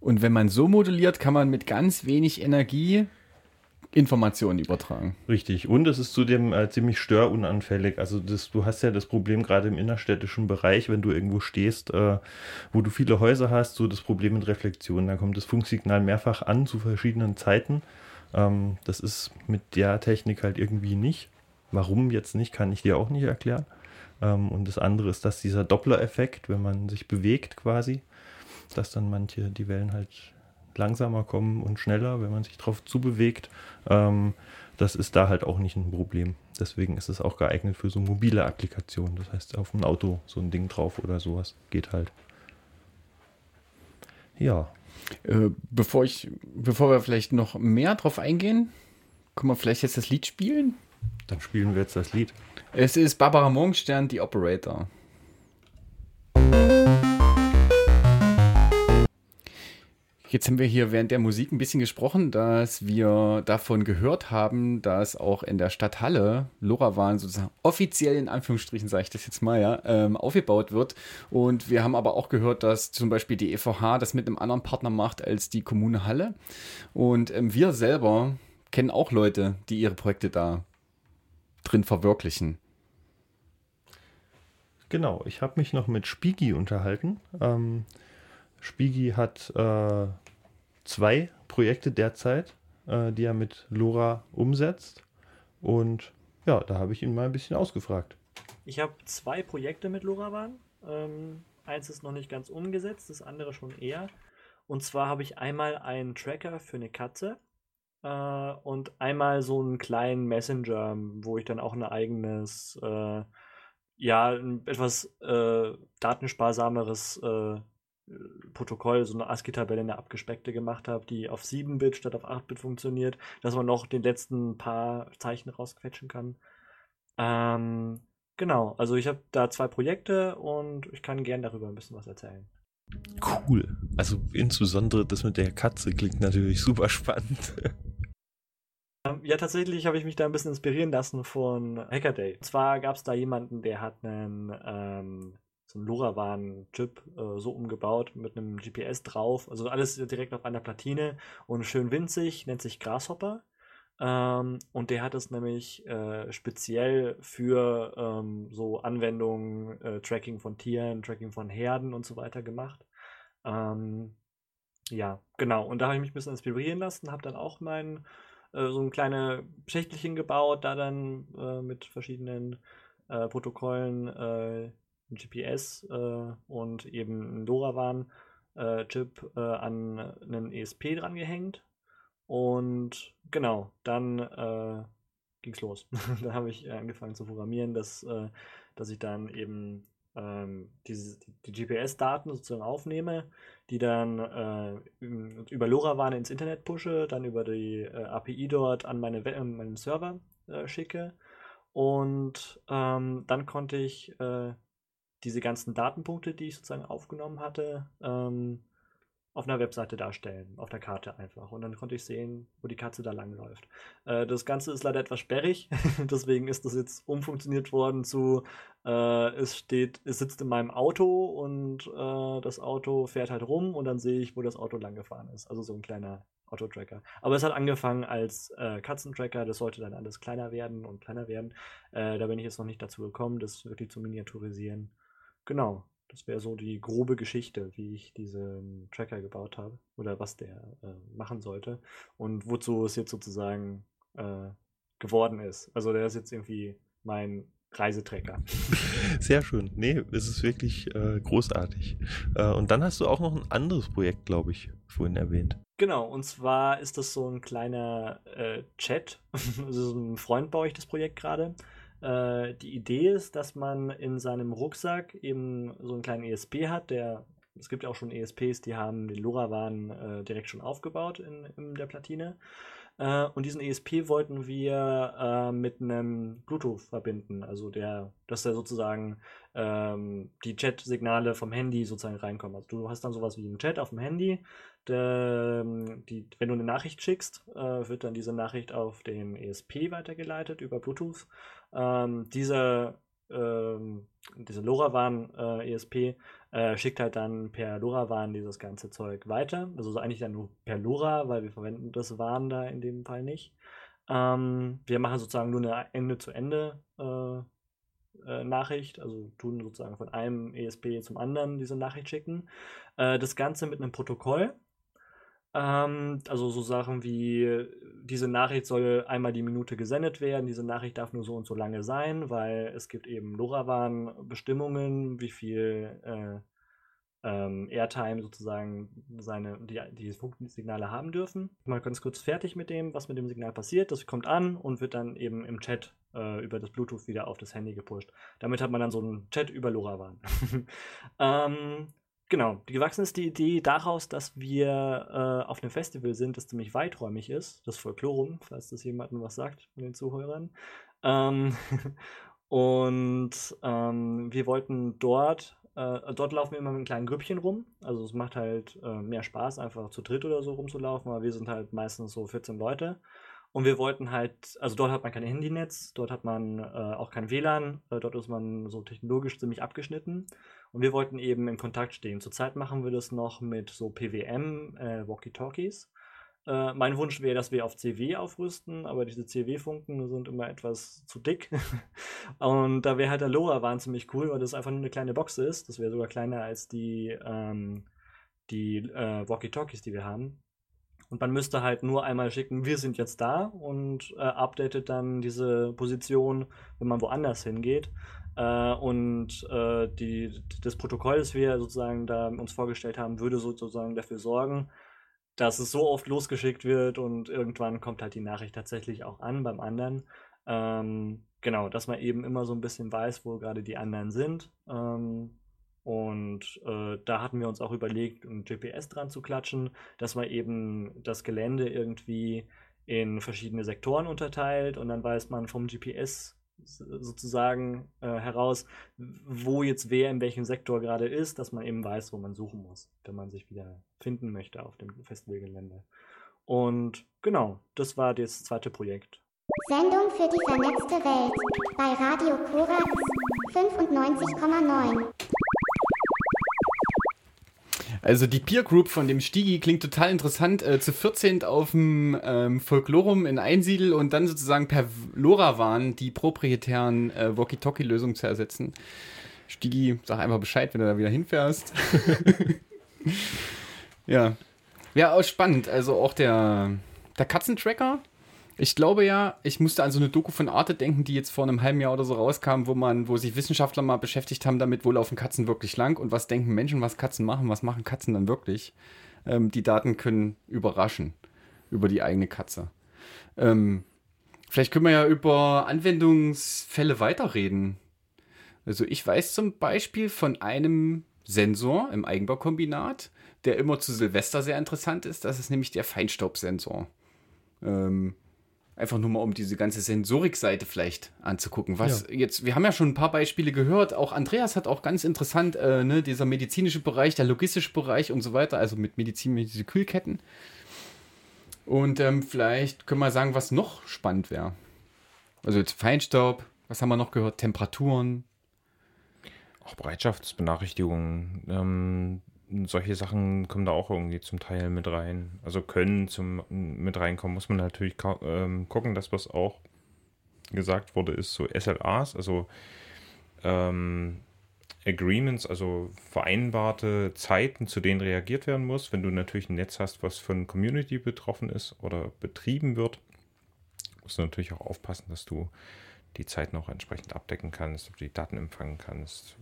Und wenn man so moduliert, kann man mit ganz wenig Energie Informationen übertragen. Richtig. Und es ist zudem äh, ziemlich störunanfällig. Also das, du hast ja das Problem gerade im innerstädtischen Bereich, wenn du irgendwo stehst, äh, wo du viele Häuser hast, so das Problem mit Reflexion. Da kommt das Funksignal mehrfach an zu verschiedenen Zeiten. Ähm, das ist mit der Technik halt irgendwie nicht. Warum jetzt nicht, kann ich dir auch nicht erklären. Ähm, und das andere ist, dass dieser Doppler-Effekt, wenn man sich bewegt quasi, dass dann manche die Wellen halt langsamer kommen und schneller, wenn man sich drauf zubewegt. Ähm, das ist da halt auch nicht ein Problem. Deswegen ist es auch geeignet für so mobile Applikationen. Das heißt, auf dem Auto so ein Ding drauf oder sowas geht halt. Ja. Äh, bevor ich, bevor wir vielleicht noch mehr drauf eingehen, können wir vielleicht jetzt das Lied spielen? Dann spielen wir jetzt das Lied. Es ist Barbara Morgenstern, die Operator. Jetzt haben wir hier während der Musik ein bisschen gesprochen, dass wir davon gehört haben, dass auch in der Stadt Halle LoRaWAN sozusagen offiziell in Anführungsstrichen, sage ich das jetzt mal, ja, ähm, aufgebaut wird. Und wir haben aber auch gehört, dass zum Beispiel die EVH das mit einem anderen Partner macht als die Kommune Halle. Und ähm, wir selber kennen auch Leute, die ihre Projekte da drin verwirklichen. Genau, ich habe mich noch mit Spiegi unterhalten. Ähm, Spiegi hat äh, zwei Projekte derzeit, äh, die er mit LoRa umsetzt. Und ja, da habe ich ihn mal ein bisschen ausgefragt. Ich habe zwei Projekte mit LoRaWAN. Ähm, eins ist noch nicht ganz umgesetzt, das andere schon eher. Und zwar habe ich einmal einen Tracker für eine Katze äh, und einmal so einen kleinen Messenger, wo ich dann auch ein eigenes, äh, ja, ein etwas äh, datensparsameres äh, Protokoll, so eine ASCII-Tabelle, eine abgespeckte gemacht habe, die auf 7-Bit statt auf 8-Bit funktioniert, dass man noch den letzten paar Zeichen rausquetschen kann. Ähm, genau, also ich habe da zwei Projekte und ich kann gern darüber ein bisschen was erzählen. Cool. Also insbesondere das mit der Katze klingt natürlich super spannend. Ähm, ja, tatsächlich habe ich mich da ein bisschen inspirieren lassen von Hackaday. Und zwar gab es da jemanden, der hat einen ähm, so einen LoRaWAN-Chip äh, so umgebaut mit einem GPS drauf. Also alles direkt auf einer Platine und schön winzig, nennt sich Grasshopper. Ähm, und der hat es nämlich äh, speziell für ähm, so Anwendungen, äh, Tracking von Tieren, Tracking von Herden und so weiter gemacht. Ähm, ja, genau. Und da habe ich mich ein bisschen inspirieren lassen, habe dann auch mein äh, so ein kleine Schächtelchen gebaut, da dann äh, mit verschiedenen äh, Protokollen ein GPS äh, und eben ein LoRaWAN-Chip äh, äh, an einen ESP dran gehängt. Und genau, dann äh, ging es los. dann habe ich angefangen zu programmieren, dass, äh, dass ich dann eben ähm, die, die GPS-Daten sozusagen aufnehme, die dann äh, über LoRaWAN ins Internet pushe, dann über die API dort an meine, meinen Server schicke. Und ähm, dann konnte ich äh, diese ganzen Datenpunkte, die ich sozusagen aufgenommen hatte, ähm, auf einer Webseite darstellen, auf der Karte einfach. Und dann konnte ich sehen, wo die Katze da langläuft. Äh, das Ganze ist leider etwas sperrig, deswegen ist das jetzt umfunktioniert worden zu, äh, es steht, es sitzt in meinem Auto und äh, das Auto fährt halt rum und dann sehe ich, wo das Auto lang gefahren ist. Also so ein kleiner Autotracker. Aber es hat angefangen als äh, Katzentracker, das sollte dann alles kleiner werden und kleiner werden. Äh, da bin ich jetzt noch nicht dazu gekommen, das wirklich zu miniaturisieren. Genau, das wäre so die grobe Geschichte, wie ich diesen Tracker gebaut habe oder was der äh, machen sollte und wozu es jetzt sozusagen äh, geworden ist. Also der ist jetzt irgendwie mein Reisetracker. Sehr schön. Nee, es ist wirklich äh, großartig. Äh, und dann hast du auch noch ein anderes Projekt, glaube ich, vorhin erwähnt. Genau, und zwar ist das so ein kleiner äh, Chat. also so ein Freund baue ich das Projekt gerade. Äh, die Idee ist, dass man in seinem Rucksack eben so einen kleinen ESP hat, der es gibt ja auch schon ESPs, die haben den LoRaWAN äh, direkt schon aufgebaut in, in der Platine. Äh, und diesen ESP wollten wir äh, mit einem Bluetooth verbinden, also der, dass da sozusagen ähm, die Chat-Signale vom Handy sozusagen reinkommen. Also du hast dann sowas wie einen Chat auf dem Handy. Der, die, wenn du eine Nachricht schickst, äh, wird dann diese Nachricht auf den ESP weitergeleitet über Bluetooth. Ähm, diese, ähm, diese LoRaWAN äh, äh, schickt halt dann per LoRaWAN dieses ganze Zeug weiter. Also so eigentlich dann nur per LoRa, weil wir verwenden das WAN da in dem Fall nicht. Ähm, wir machen sozusagen nur eine Ende-zu-Ende äh, äh, also tun sozusagen von einem ESP zum anderen diese Nachricht schicken. Äh, das Ganze mit einem Protokoll. Ähm, also so Sachen wie, diese Nachricht soll einmal die Minute gesendet werden, diese Nachricht darf nur so und so lange sein, weil es gibt eben LoRaWAN-Bestimmungen, wie viel äh, ähm, Airtime sozusagen seine, die, die Funksignale haben dürfen. Mal ganz kurz fertig mit dem, was mit dem Signal passiert. Das kommt an und wird dann eben im Chat äh, über das Bluetooth wieder auf das Handy gepusht. Damit hat man dann so einen Chat über LoRaWAN. ähm, genau, gewachsen ist die Idee daraus, dass wir äh, auf einem Festival sind, das ziemlich weiträumig ist, das Folklorum, falls das jemandem was sagt von den Zuhörern. Ähm, und ähm, wir wollten dort äh, dort laufen wir immer mit einem kleinen Grüppchen rum. Also es macht halt äh, mehr Spaß, einfach zu dritt oder so rumzulaufen, aber wir sind halt meistens so 14 Leute. Und wir wollten halt, also dort hat man kein Handynetz, dort hat man äh, auch kein WLAN, dort ist man so technologisch ziemlich abgeschnitten. Und wir wollten eben in Kontakt stehen. Zurzeit machen wir das noch mit so PWM, äh. Äh, mein Wunsch wäre, dass wir auf CW aufrüsten, aber diese CW-Funken sind immer etwas zu dick. und da wäre halt der LoRaWAN ziemlich cool, weil das einfach nur eine kleine Box ist. Das wäre sogar kleiner als die, ähm, die äh, Walkie-Talkies, die wir haben. Und man müsste halt nur einmal schicken, wir sind jetzt da und äh, updatet dann diese Position, wenn man woanders hingeht. Äh, und äh, die, das Protokoll, das wir sozusagen da uns vorgestellt haben, würde sozusagen dafür sorgen, dass es so oft losgeschickt wird und irgendwann kommt halt die Nachricht tatsächlich auch an beim anderen. Ähm, genau, dass man eben immer so ein bisschen weiß, wo gerade die anderen sind. Ähm, und äh, da hatten wir uns auch überlegt, ein GPS dran zu klatschen, dass man eben das Gelände irgendwie in verschiedene Sektoren unterteilt und dann weiß man vom GPS sozusagen äh, heraus, wo jetzt wer in welchem Sektor gerade ist, dass man eben weiß, wo man suchen muss, wenn man sich wieder finden möchte auf dem Festivalgelände. Und genau, das war das zweite Projekt. Sendung für die vernetzte Welt bei Radio Korax 95,9. Also die Peer Group von dem Stigi klingt total interessant. Äh, zu 14 auf dem ähm, Folklorum in Einsiedel und dann sozusagen per LoRaWAN die proprietären äh, Walkie-Talkie-Lösungen zu ersetzen. Stigi, sag einfach Bescheid, wenn du da wieder hinfährst. ja. Ja, auch spannend. Also auch der, der Katzentracker ich glaube ja, ich musste an so eine Doku von Arte denken, die jetzt vor einem halben Jahr oder so rauskam, wo man, wo sich Wissenschaftler mal beschäftigt haben damit, wo laufen Katzen wirklich lang und was denken Menschen, was Katzen machen, was machen Katzen dann wirklich. Ähm, die Daten können überraschen über die eigene Katze. Ähm, vielleicht können wir ja über Anwendungsfälle weiterreden. Also ich weiß zum Beispiel von einem Sensor im Eigenbaukombinat, der immer zu Silvester sehr interessant ist. Das ist nämlich der Feinstaubsensor. Ähm, Einfach nur mal, um diese ganze Sensorikseite vielleicht anzugucken. Was ja. jetzt, wir haben ja schon ein paar Beispiele gehört. Auch Andreas hat auch ganz interessant, äh, ne, dieser medizinische Bereich, der logistische Bereich und so weiter, also mit Medizin, mit diese Kühlketten. Und ähm, vielleicht können wir sagen, was noch spannend wäre. Also jetzt Feinstaub, was haben wir noch gehört? Temperaturen. Auch Bereitschaftsbenachrichtigungen. Ähm, solche Sachen kommen da auch irgendwie zum Teil mit rein. Also können zum mit reinkommen, muss man natürlich ähm, gucken, dass was auch gesagt wurde, ist so SLAs, also ähm, Agreements, also vereinbarte Zeiten, zu denen reagiert werden muss. Wenn du natürlich ein Netz hast, was von Community betroffen ist oder betrieben wird, musst du natürlich auch aufpassen, dass du die Zeiten auch entsprechend abdecken kannst, dass du die Daten empfangen kannst,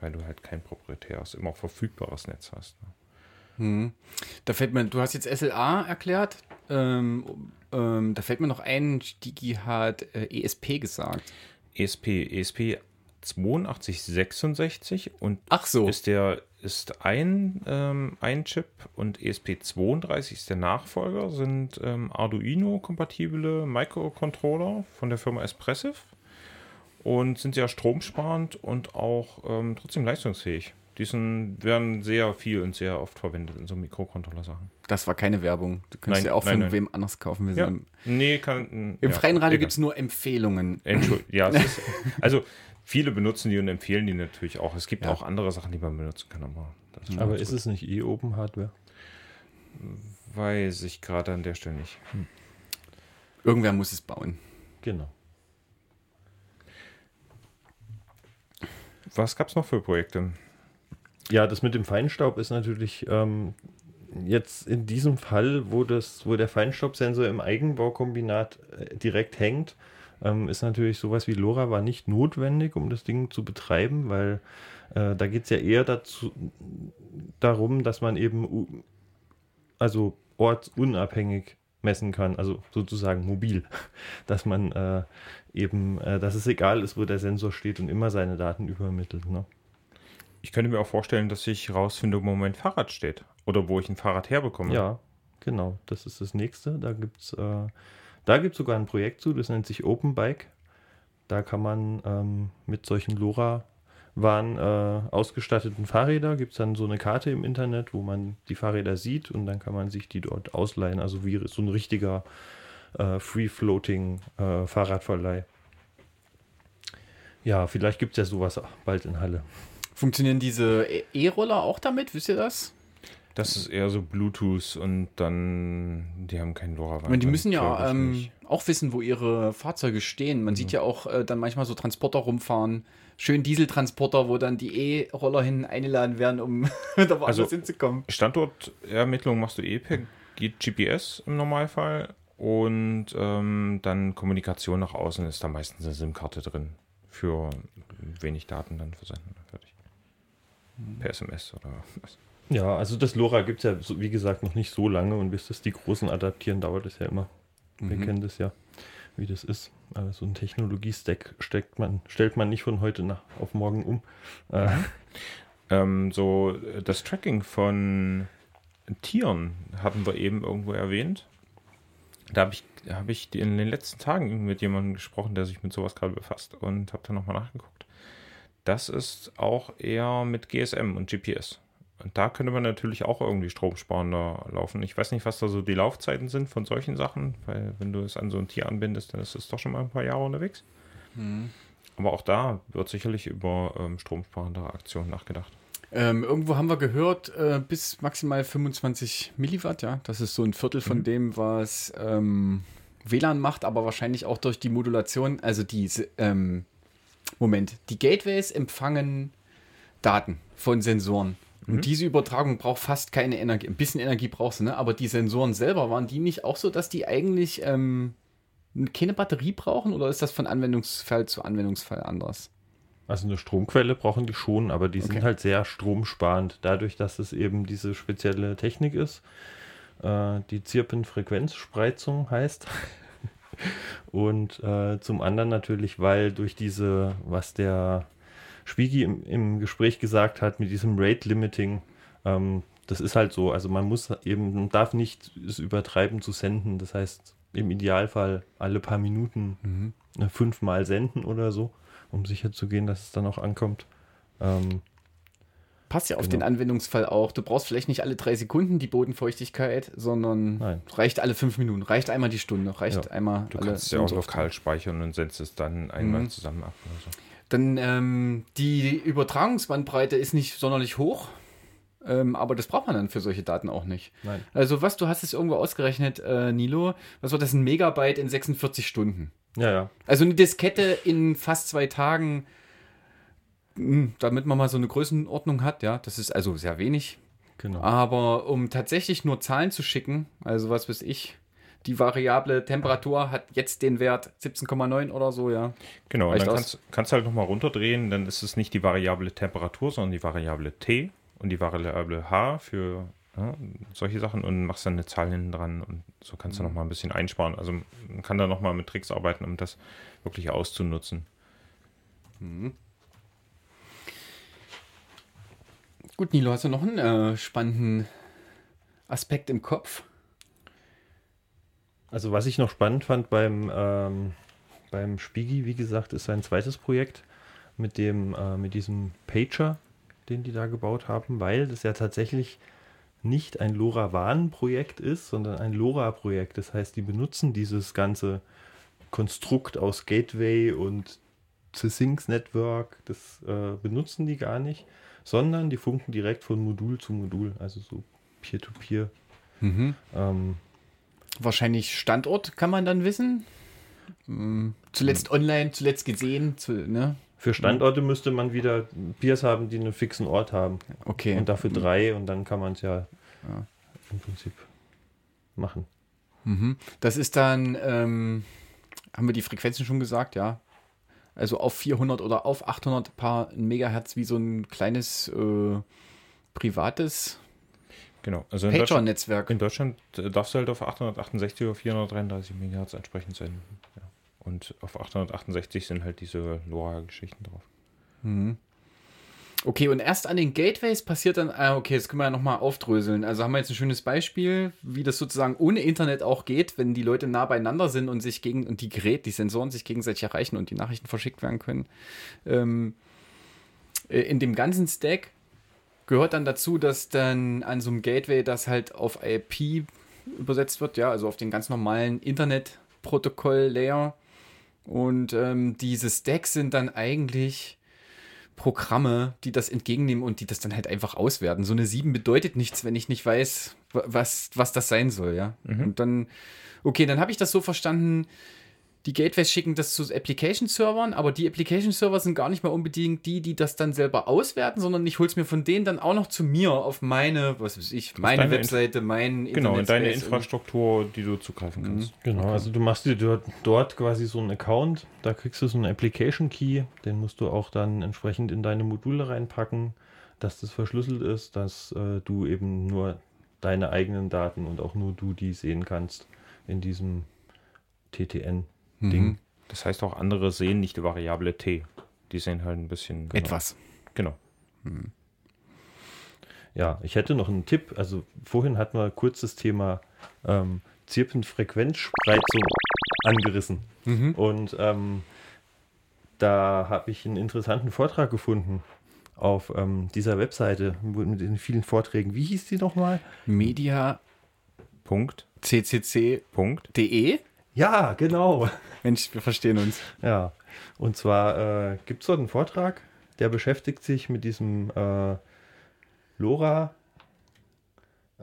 weil du halt kein proprietäres, immer verfügbares Netz hast. Ne? Hm. Da fällt mir, du hast jetzt SLA erklärt, ähm, ähm, da fällt mir noch ein, Digi hat äh, ESP gesagt. ESP, ESP 8266 und Ach so. ist der ist ein, ähm, ein Chip und ESP32 ist der Nachfolger, sind ähm, Arduino-kompatible Microcontroller von der Firma Espressive und sind sehr stromsparend und auch ähm, trotzdem leistungsfähig. Die sind, werden sehr viel und sehr oft verwendet in so Mikrocontroller-Sachen. Das war keine Werbung. Du kannst ja auch von nein. wem anders kaufen. Wir ja. im, nee, kann, Im ja, freien Radio gibt es nur Empfehlungen. Entschuldigung. Ja, ist, also viele benutzen die und empfehlen die natürlich auch. Es gibt ja. auch andere Sachen, die man benutzen kann. Aber, aber ist es nicht eh Open Hardware? Weiß ich gerade an der Stelle nicht. Hm. Irgendwer muss es bauen. Genau. Was gab es noch für Projekte? Ja, das mit dem Feinstaub ist natürlich ähm, jetzt in diesem Fall, wo, das, wo der Feinstaubsensor im Eigenbaukombinat äh, direkt hängt, ähm, ist natürlich sowas wie LoRa war nicht notwendig, um das Ding zu betreiben, weil äh, da geht es ja eher dazu, darum, dass man eben also ortsunabhängig messen kann, also sozusagen mobil, dass man äh, eben, äh, dass es egal ist, wo der Sensor steht und immer seine Daten übermittelt. Ne? Ich könnte mir auch vorstellen, dass ich rausfinde, wo mein Fahrrad steht. Oder wo ich ein Fahrrad herbekomme. Ja, genau. Das ist das nächste. Da gibt es äh, da gibt's sogar ein Projekt zu, das nennt sich Open Bike. Da kann man ähm, mit solchen LoRa-Waren äh, ausgestatteten Fahrräder, gibt es dann so eine Karte im Internet, wo man die Fahrräder sieht und dann kann man sich die dort ausleihen. Also wie so ein richtiger äh, Free-Floating äh, Fahrradverleih. Ja, vielleicht gibt es ja sowas bald in Halle. Funktionieren diese E- E-Roller auch damit? Wisst ihr das? Das ist eher so Bluetooth und dann, die haben keinen LoRaWAN. Ich meine, die dann müssen ja ähm, auch wissen, wo ihre Fahrzeuge stehen. Man sieht ja auch äh, dann manchmal so Transporter rumfahren. Schön Dieseltransporter, wo dann die E-Roller hin eingeladen werden, um da woanders Also- hinzukommen. Standortermittlung machst du eh per GPS im Normalfall und ähm, dann Kommunikation nach außen ist da meistens eine SIM-Karte drin für wenig Daten dann versenden. Fertig. Per SMS oder was. Ja, also das LoRa gibt es ja, so, wie gesagt, noch nicht so lange und bis das die Großen adaptieren, dauert es ja immer. Wir Mhm. kennen das ja, wie das ist. Aber so ein Technologie-Stack steckt man, stellt man nicht von heute nach, auf morgen um. Äh, Ähm, so äh, das Tracking von Tieren hatten wir eben irgendwo erwähnt. Da habe ich, hab ich in den letzten Tagen mit jemandem gesprochen, der sich mit sowas gerade befasst und habe da nochmal nachgeguckt. Das ist auch eher mit GSM und GPS. Und da könnte man natürlich auch irgendwie stromsparender laufen. Ich weiß nicht, was da so die Laufzeiten sind von solchen Sachen, weil wenn du es an so ein Tier anbindest, dann ist es doch schon mal ein paar Jahre unterwegs. Aber auch da wird sicherlich über ähm, stromsparendere Aktionen nachgedacht. Ähm, irgendwo haben wir gehört, äh, bis maximal 25 Milliwatt, ja. Das ist so ein Viertel von dem, was ähm, WLAN macht, aber wahrscheinlich auch durch die Modulation, also diese, ähm, Moment, die Gateways empfangen Daten von Sensoren. Und diese Übertragung braucht fast keine Energie. Ein bisschen Energie brauchst du, ne? Aber die Sensoren selber, waren die nicht auch so, dass die eigentlich ähm, keine Batterie brauchen? Oder ist das von Anwendungsfall zu Anwendungsfall anders? Also eine Stromquelle brauchen die schon, aber die sind Okay. halt sehr stromsparend, dadurch, dass es eben diese spezielle Technik ist, äh, die Zirpenfrequenzspreizung heißt. Und äh, zum anderen natürlich, weil durch diese, was der Spiegel im, im Gespräch gesagt hat, mit diesem Rate Limiting, ähm, das ist halt so. Also man muss eben, man darf nicht es übertreiben zu senden. Das heißt, im Idealfall alle paar Minuten äh, fünfmal senden oder so, um sicher zu gehen, dass es dann auch ankommt. Ähm, Passt ja auf Genau. den Anwendungsfall auch. Du brauchst vielleicht nicht alle drei Sekunden die Bodenfeuchtigkeit, sondern Nein. reicht alle fünf Minuten, reicht einmal die Stunde, reicht Ja. einmal Du alle kannst es ja auch lokal speichern und setzt es dann einmal Mhm. zusammen ab oder so. Dann ähm, die Übertragungsbandbreite ist nicht sonderlich hoch, ähm, aber das braucht man dann für solche Daten auch nicht. Nein. Also was, du hast es irgendwo ausgerechnet, äh, Nilo, was war das, ein Megabyte in 46 Stunden? ja, ja. Also eine Diskette in fast zwei Tagen, mh, damit man mal so eine Größenordnung hat, ja, das ist also sehr wenig. Genau. Aber um tatsächlich nur Zahlen zu schicken, also was weiß ich, die variable Temperatur hat jetzt den Wert 17,9 oder so, ja. Genau, und Reicht dann kannst, kannst du halt nochmal runterdrehen, dann ist es nicht die Variable Temperatur, sondern die Variable T und die Variable H für ja, solche Sachen und machst dann eine Zahl hinten dran und so kannst Mhm. du nochmal ein bisschen einsparen. Also man kann da nochmal mit Tricks arbeiten, um das wirklich auszunutzen. Gut, Nilo, hast du noch einen äh, spannenden Aspekt im Kopf? Also was ich noch spannend fand beim, ähm, beim Spiegel, wie gesagt, ist sein zweites Projekt mit dem, äh, mit diesem Pager, den die da gebaut haben, weil das ja tatsächlich nicht ein LoRaWAN-Projekt ist, sondern ein LoRa-Projekt. Das heißt, die benutzen dieses ganze Konstrukt aus Gateway und Sysyncs Network, das äh, benutzen die gar nicht, sondern die funken direkt von Modul zu Modul, also so Peer-to-Peer. Mhm. Ähm, Wahrscheinlich Standort kann man dann wissen. Hm, Zuletzt online, zuletzt gesehen, zu, ne? Für Standorte müsste man wieder Peers haben, die einen fixen Ort haben. Okay. Und dafür drei und dann kann man es ja, Ja. im Prinzip machen. Mhm. Das ist dann, ähm, haben wir die Frequenzen schon gesagt, ja. Also auf 400 oder auf 800 Paar Megahertz wie so ein kleines äh, privates Genau. Also in Deutschland, Pager-Netzwerk. in Deutschland äh, darfst du halt auf 868 oder 433 MHz entsprechend senden. Ja. Und auf 868 sind halt diese LoRa-Geschichten drauf. Mhm. Okay, und erst an den Gateways passiert dann, ah, okay, das können wir ja nochmal aufdröseln. Also haben wir jetzt ein schönes Beispiel, wie das sozusagen ohne Internet auch geht, wenn die Leute nah beieinander sind und sich gegen, und die Geräte, die Sensoren sich gegenseitig erreichen und die Nachrichten verschickt werden können. Ähm, äh, in dem ganzen Stack gehört dann dazu, dass dann an so einem Gateway das halt auf IP übersetzt wird, ja, also auf den ganz normalen Internetprotokoll-Layer. Und ähm, diese Stacks sind dann eigentlich Programme, die das entgegennehmen und die das dann halt einfach auswerten. So eine 7 bedeutet nichts, wenn ich nicht weiß, wa- was, was das sein soll, ja. Mhm. Und dann, okay, dann habe ich das so verstanden, die Gateways schicken das zu Application-Servern, aber die Application-Server sind gar nicht mal unbedingt die, die das dann selber auswerten, sondern ich hol's mir von denen dann auch noch zu mir auf meine, was weiß ich, meine Webseite, mein Genau, in deine Infrastruktur, die du zugreifen kannst. Genau, also du machst dir dort, dort quasi so einen Account, da kriegst du so einen Application Key, den musst du auch dann entsprechend in deine Module reinpacken, dass das verschlüsselt ist, dass äh, du eben nur deine eigenen Daten und auch nur du die sehen kannst in diesem TTN-Ding. Mhm. Das heißt auch, andere sehen nicht die Variable t. Die sehen halt ein bisschen. Genau. Etwas. Genau. Ja, ich hätte noch einen Tipp. Also vorhin hatten wir kurz das Thema ähm, Zirpenfrequenzspreizung angerissen. Mhm. Und ähm, da habe ich einen interessanten Vortrag gefunden auf ähm, dieser Webseite mit den vielen Vorträgen. Wie hieß die nochmal? Media Punkt. ccc.de. Ja, genau. Mensch, wir verstehen uns. Ja, und zwar äh, gibt es dort einen Vortrag, der beschäftigt sich mit diesem äh, LoRa,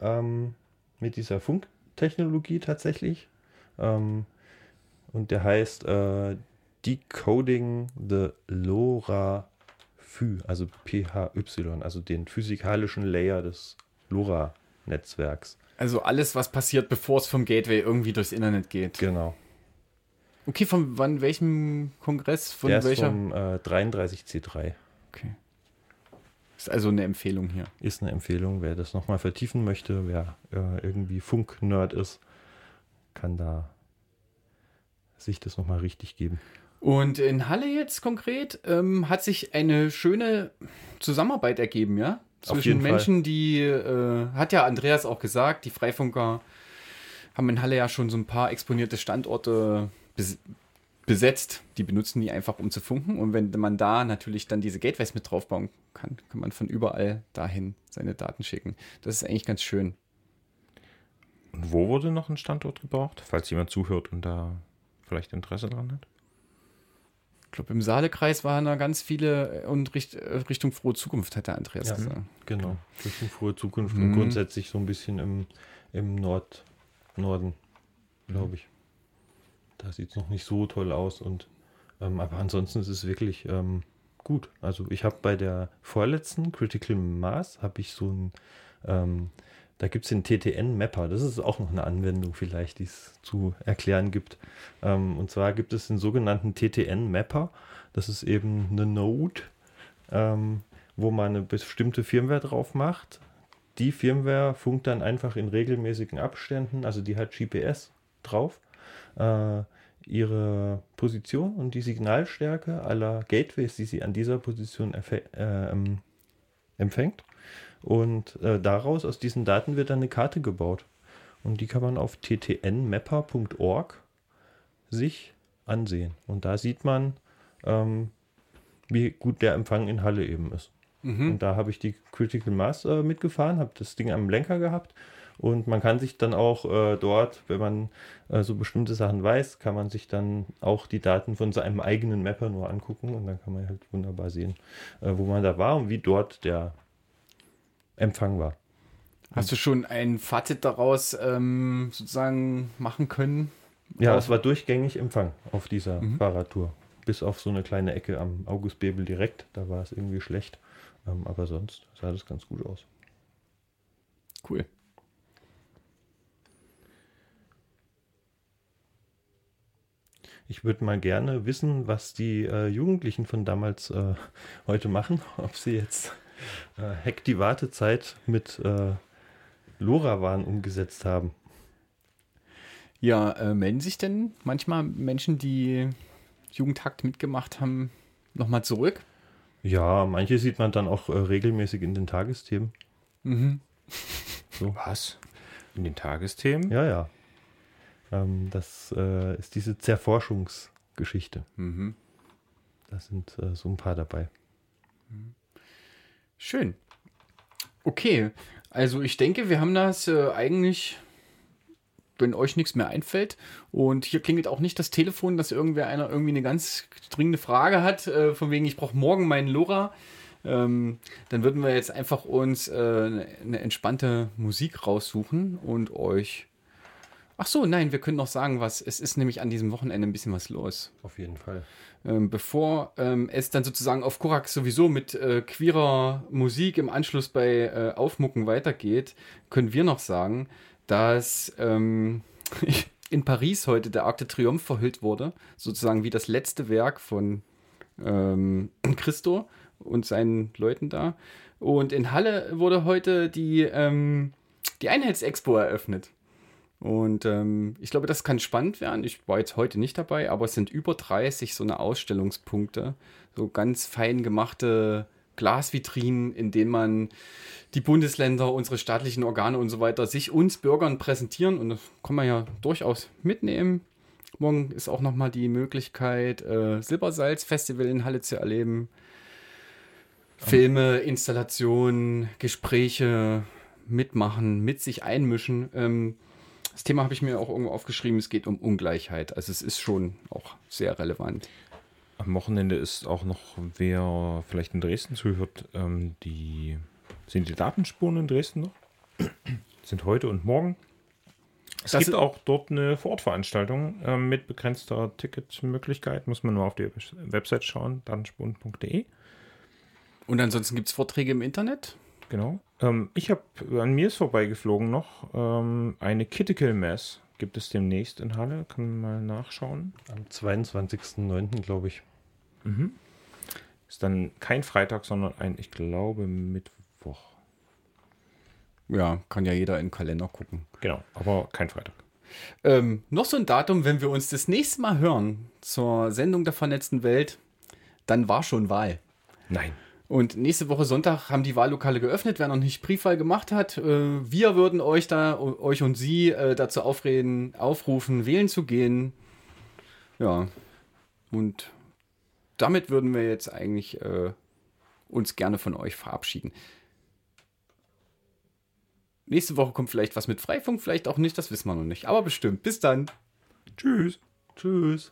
ähm, mit dieser Funktechnologie tatsächlich. Ähm, und der heißt äh, Decoding the LoRa Phy, also PHY, also den physikalischen Layer des LoRa-Netzwerks. Also alles, was passiert, bevor es vom Gateway irgendwie durchs Internet geht. Genau. Okay, von wann, welchem Kongress? Von der ist welcher? vom äh, 33C3. Okay. Ist also eine Empfehlung hier. Ist eine Empfehlung, wer das nochmal vertiefen möchte, wer äh, irgendwie Funk-Nerd ist, kann da sich das nochmal richtig geben. Und in Halle jetzt konkret ähm, hat sich eine schöne Zusammenarbeit ergeben, ja? Zwischen jeden Fall. Menschen, die, äh, hat ja Andreas auch gesagt, die Freifunker haben in Halle ja schon so ein paar exponierte Standorte bes besetzt. Die benutzen die einfach, um zu funken. Und wenn man da natürlich dann diese Gateways mit draufbauen kann, kann man von überall dahin seine Daten schicken. Das ist eigentlich ganz schön. Und wo wurde noch ein Standort gebraucht? Falls jemand zuhört und da vielleicht Interesse dran hat. Ich glaube, im Saalekreis waren da ganz viele äh, und Richt, äh, Richtung frohe Zukunft, hat der Andreas Ja, gesagt. Genau. Richtung frohe Zukunft Mhm. und grundsätzlich so ein bisschen im, im Nord, Norden, glaube ich. Da sieht es noch nicht so toll aus. Und, ähm, aber ansonsten ist es wirklich ähm, gut. Also ich habe bei der vorletzten Critical Mass, habe ich so ein, ähm, da gibt es den TTN-Mapper. Das ist auch noch eine Anwendung vielleicht, die es zu erklären gibt. Ähm, und zwar gibt es den sogenannten TTN-Mapper. Das ist eben eine Node, ähm, wo man eine bestimmte Firmware drauf macht. Die Firmware funkt dann einfach in regelmäßigen Abständen, also die hat GPS drauf, äh, ihre Position und die Signalstärke aller Gateways, die sie an dieser Position äh, ähm, empfängt. Und äh, daraus, aus diesen Daten, wird dann eine Karte gebaut. Und die kann man auf ttnmapper.org sich ansehen. Und da sieht man, ähm, wie gut der Empfang in Halle eben ist. Mhm. Und da habe ich die Critical Mass äh, mitgefahren, habe das Ding am Lenker gehabt. Und man kann sich dann auch äh, dort, wenn man äh, so bestimmte Sachen weiß, kann man sich dann auch die Daten von seinem eigenen Mapper nur angucken. Und dann kann man halt wunderbar sehen, äh, wo man da war und wie dort der Empfang war. Hast du schon ein Fazit daraus ähm, sozusagen machen können? Ja, es war durchgängig Empfang auf dieser Mhm. Fahrradtour. Bis auf so eine kleine Ecke am August Bebel direkt, da war es irgendwie schlecht. Ähm, aber sonst sah das ganz gut aus. Cool. Ich würde mal gerne wissen, was die äh, Jugendlichen von damals äh, heute machen. Ob sie jetzt äh, Hack die Wartezeit mit äh, LoRaWAN umgesetzt haben. Ja, äh, melden sich denn manchmal Menschen, die Jugendhakt mitgemacht haben, nochmal zurück? Ja, manche sieht man dann auch äh, regelmäßig in den Tagesthemen. Mhm. So. Was? In den Tagesthemen? Ja, ja. Ähm, das äh, ist diese Zerforschungsgeschichte. Mhm. Da sind äh, so ein paar dabei. Schön. Okay, also ich denke, wir haben das äh, eigentlich, wenn euch nichts mehr einfällt. Und hier klingelt auch nicht das Telefon, dass irgendwer einer irgendwie eine ganz dringende Frage hat, äh, von wegen, ich brauche morgen meinen LoRa. Ähm, dann würden wir jetzt einfach uns äh, eine, entspannte Musik raussuchen und euch. Ach so, nein, wir können noch sagen, was. Es ist nämlich an diesem Wochenende ein bisschen was los. Auf jeden Fall. Ähm, bevor ähm, es dann sozusagen auf Korax sowieso mit äh, queerer Musik im Anschluss bei äh, Aufmucken weitergeht, können wir noch sagen, dass ähm, in Paris heute der Arc de Triomphe verhüllt wurde, sozusagen wie das letzte Werk von ähm, Christo und seinen Leuten da. Und in Halle wurde heute die, ähm, die Einheitsexpo eröffnet. Und ähm, ich glaube, das kann spannend werden. Ich war jetzt heute nicht dabei, aber es sind über 30 so eine Ausstellungspunkte. So ganz fein gemachte Glasvitrinen, in denen man die Bundesländer, unsere staatlichen Organe und so weiter sich uns Bürgern präsentieren. Und das kann man ja durchaus mitnehmen. Morgen ist auch nochmal die Möglichkeit, äh, Silbersalz-Festival in Halle zu erleben. Filme, Installationen, Gespräche, mitmachen, mit sich einmischen. Ähm, das Thema habe ich mir auch irgendwo aufgeschrieben, es geht um Ungleichheit. Also es ist schon auch sehr relevant. Am Wochenende ist auch noch, wer vielleicht in Dresden zuhört, ähm, die sind die Datenspuren in Dresden noch? sind heute und morgen. Es Das gibt auch dort eine Vorortveranstaltung ähm, mit begrenzter Ticketmöglichkeit. Muss man nur auf die Website schauen, datenspuren.de. Und ansonsten gibt es Vorträge im Internet. Genau. Ähm, ich habe, an mir ist vorbeigeflogen noch, ähm, eine Critical Mass gibt es demnächst in Halle. Kann man mal nachschauen. Am 22.09. glaube ich. Mhm. Ist dann kein Freitag, sondern ein, ich glaube, Mittwoch. Ja, kann ja jeder in den Kalender gucken. Genau, aber kein Freitag. Ähm, noch so ein Datum, wenn wir uns das nächste Mal hören zur Sendung der vernetzten Welt, dann war schon Wahl. Nein. Und nächste Woche Sonntag haben die Wahllokale geöffnet, wer noch nicht Briefwahl gemacht hat. Äh, wir würden euch da, euch und Sie äh, dazu aufreden, aufrufen, wählen zu gehen. Ja. Und damit würden wir jetzt eigentlich äh, uns gerne von euch verabschieden. Nächste Woche kommt vielleicht was mit Freifunk, vielleicht auch nicht, das wissen wir noch nicht. Aber bestimmt. Bis dann. Tschüss. Tschüss.